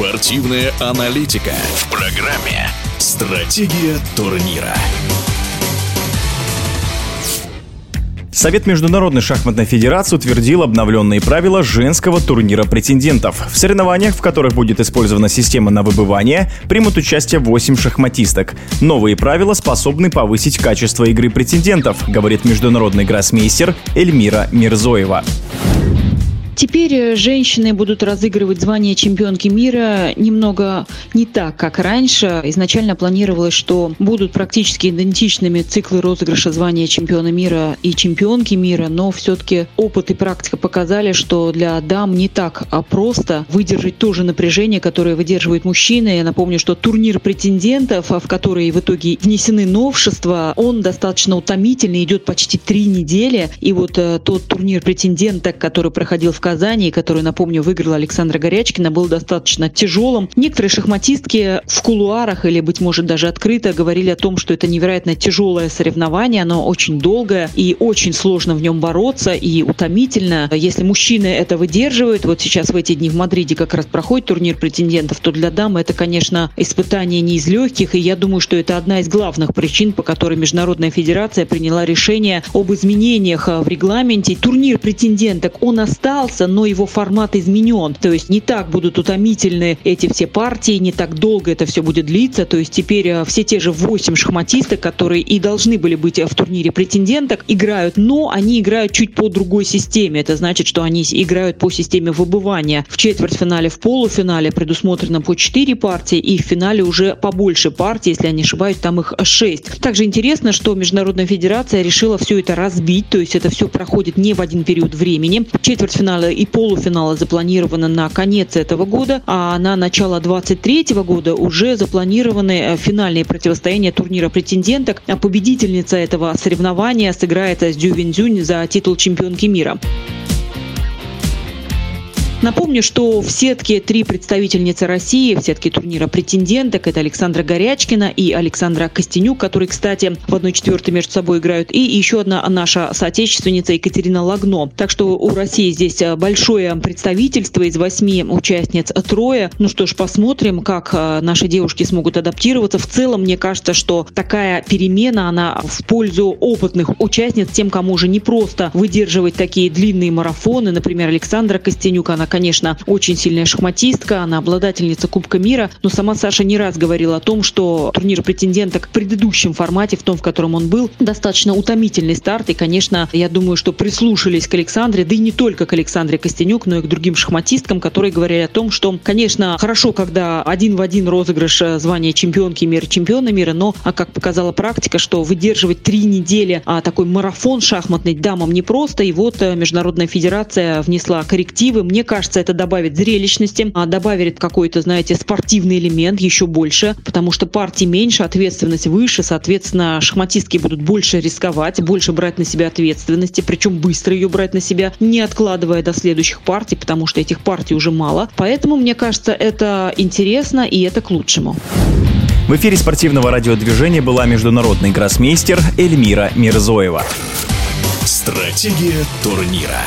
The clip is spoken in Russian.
Спортивная аналитика в программе «Стратегия турнира». Совет Международной шахматной федерации утвердил обновленные правила женского турнира претендентов. В соревнованиях, в которых будет использована система на выбывание, примут участие 8 шахматисток. Новые правила способны повысить качество игры претендентов, говорит международный гроссмейстер Эльмира Мирзоева. Теперь э, женщины будут разыгрывать звание чемпионки мира немного не так, как раньше. Изначально планировалось, что будут практически идентичными циклы розыгрыша звания чемпиона мира и чемпионки мира, но все-таки опыт и практика показали, что для дам не так а просто выдержать то же напряжение, которое выдерживают мужчины. Я напомню, что турнир претендентов, в который в итоге внесены новшества, он достаточно утомительный, идет почти три недели. И вот э, тот турнир претенденток, который проходил в Казани, который, напомню, выиграла Александра Горячкина, был достаточно тяжелым. Некоторые шахматистки в кулуарах или, быть может, даже открыто говорили о том, что это невероятно тяжелое соревнование, оно очень долгое и очень сложно в нем бороться и утомительно. Если мужчины это выдерживают, вот сейчас в эти дни в Мадриде как раз проходит турнир претендентов, то для дам это, конечно, испытание не из легких, и я думаю, что это одна из главных причин, по которой Международная Федерация приняла решение об изменениях в регламенте. Турнир претенденток, он остался, остался, но его формат изменен. То есть не так будут утомительны эти все партии, не так долго это все будет длиться. То есть теперь э, все те же 8 шахматисток, которые и должны были быть в турнире претенденток, играют, но они играют чуть по другой системе. Это значит, что они играют по системе выбывания. В четвертьфинале, в полуфинале предусмотрено по 4 партии, и в финале уже побольше партий, если я не ошибаюсь, там их 6. Также интересно, что Международная Федерация решила все это разбить, то есть это все проходит не в один период времени. Четвертьфиналы и полуфинала запланированы на конец этого года, а на начало 2023 года уже запланированы э, финальные противостояния турнира претенденток. Победительница этого соревнования сыграет с Дю Винзюнь за титул чемпионки мира. Напомню, что в сетке три представительницы России, в сетке турнира претенденток, это Александра Горячкина и Александра Костенюк, которые, кстати, в 1-4 между собой играют, и еще одна наша соотечественница Екатерина Лагно. Так что у России здесь большое представительство из восьми участниц трое. Ну что ж, посмотрим, как э, наши девушки смогут адаптироваться. В целом, мне кажется, что такая перемена, она в пользу опытных участниц, тем, кому уже не просто выдерживать такие длинные марафоны. Например, Александра Костенюк, она конечно, очень сильная шахматистка, она обладательница Кубка мира, но сама Саша не раз говорила о том, что турнир претенденток в предыдущем формате, в том, в котором он был, достаточно утомительный старт. И, конечно, я думаю, что прислушались к Александре, да и не только к Александре Костенюк, но и к другим шахматисткам, которые говорили о том, что, конечно, хорошо, когда один в один розыгрыш э, звания чемпионки мира, чемпиона мира, но, а как показала практика, что выдерживать три недели а такой марафон шахматный дамам непросто. И вот э, Международная федерация внесла коррективы. Мне кажется, кажется, это добавит зрелищности, а добавит какой-то, знаете, спортивный элемент еще больше, потому что партий меньше, ответственность выше, соответственно, шахматистки будут больше рисковать, больше брать на себя ответственности, причем быстро ее брать на себя, не откладывая до следующих партий, потому что этих партий уже мало. Поэтому, мне кажется, это интересно и это к лучшему. В эфире спортивного радиодвижения была международный гроссмейстер Эльмира Мирзоева. Стратегия турнира.